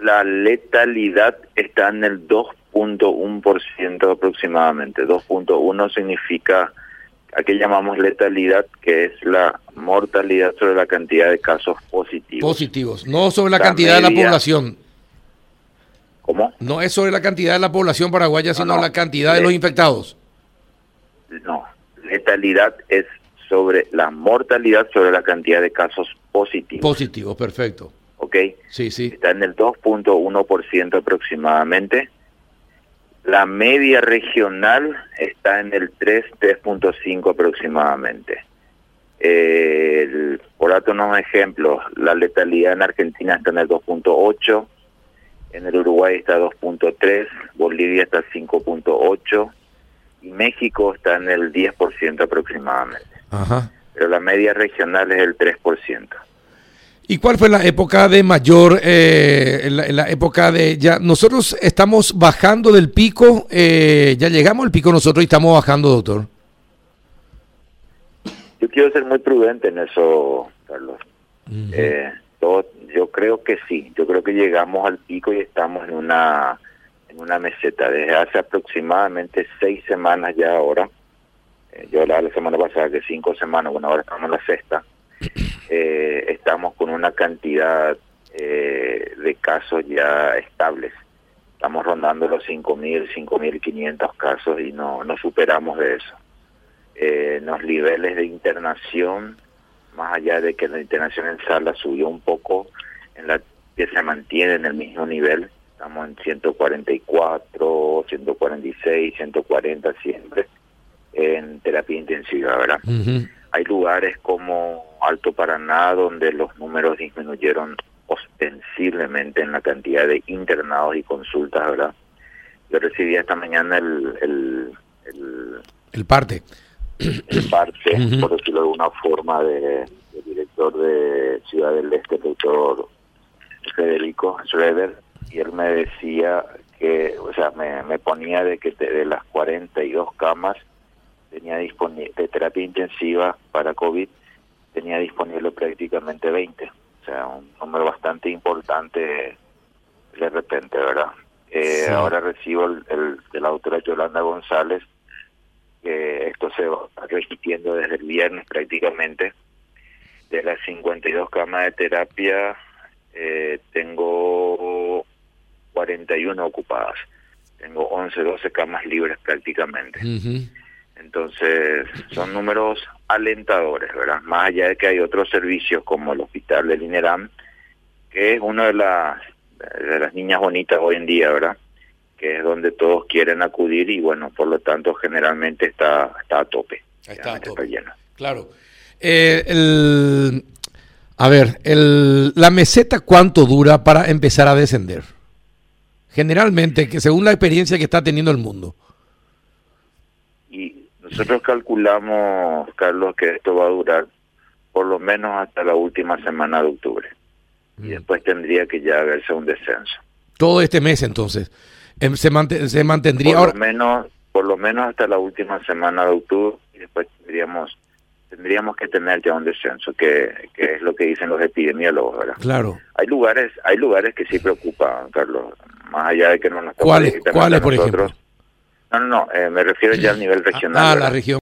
la letalidad está en el 2.1% aproximadamente. 2.1 significa a qué llamamos letalidad, que es la mortalidad sobre la cantidad de casos positivos. Positivos, no sobre la, cantidad de la población. ¿Cómo? No es sobre la cantidad de la población paraguaya, sino la cantidad de los infectados. No, letalidad es sobre la mortalidad sobre la cantidad de casos positivos. Positivos, perfecto. ¿Ok? Sí, sí. Está en el 2.1% aproximadamente. La media regional está en el 3, 3.5 aproximadamente. por darte unos ejemplos, la letalidad en Argentina está en el 2.8, en el Uruguay está 2.3, Bolivia está 5.8 y México está en el 10% aproximadamente. Ajá. Pero la media regional es el 3%. ¿Y cuál fue la época de mayor, eh, la, época de ya, nosotros estamos bajando del pico, eh, ya llegamos al pico nosotros y estamos bajando, doctor? Yo quiero ser muy prudente en eso, Carlos. Eh, yo creo que sí, yo creo que llegamos al pico y estamos en una, en una meseta. Desde hace aproximadamente seis semanas ya ahora, yo hablaba la semana pasada que cinco semanas, bueno, ahora estamos en la sexta eh, estamos con una cantidad eh, de casos ya estables. Estamos rondando los 5.000, 5.500 casos y no, no superamos de eso. Eh, los niveles de internación, más allá de que la internación en sala subió un poco, en la que se mantiene en el mismo nivel, estamos en 144, 146, 140 siempre en terapia intensiva, ¿verdad? Hay lugares como Alto Paraná donde los números disminuyeron ostensiblemente en la cantidad de internados y consultas, ¿verdad? Yo recibí esta mañana el... El, el, parte. El parte, por decirlo de alguna forma, de, del director de Ciudad del Este, el doctor Federico Schroeder, y él me decía que, o sea, me, me ponía de que de las 42 camas tenía disponible de terapia intensiva para COVID, tenía disponible prácticamente 20. O sea, un número bastante importante de repente, ¿verdad? Eh, Ahora recibo el, de la doctora Yolanda González, que esto se va repitiendo desde el viernes prácticamente. De las 52 camas de terapia, eh, tengo 41 ocupadas. Tengo 11, 12 camas libres prácticamente. Entonces, son números alentadores, ¿verdad? Más allá de que hay otros servicios como el Hospital del INERAM, que es una de las, de las niñas bonitas hoy en día, ¿verdad? Que es donde todos quieren acudir y, bueno, por lo tanto, generalmente está, está a tope. Está a tope. lleno. Claro. Eh, el, a ver, el, la meseta, ¿cuánto dura para empezar a descender? Generalmente, que según la experiencia que está teniendo el mundo. Nosotros calculamos, Carlos, que esto va a durar por lo menos hasta la última semana de octubre. Y mm. después tendría que ya haberse un descenso. Todo este mes, entonces. Em, ¿Se, se mantendría por Lo menos, por lo menos hasta la última semana de octubre y después tendríamos tendríamos que tener ya un descenso, que, que es lo que dicen los epidemiólogos, ¿verdad? Claro. Hay lugares hay lugares que sí preocupan, Carlos, más allá de que no nos ¿Cuáles, ¿cuáles por ejemplo? No, no, no, eh, me refiero ya al nivel regional. Ah, la región.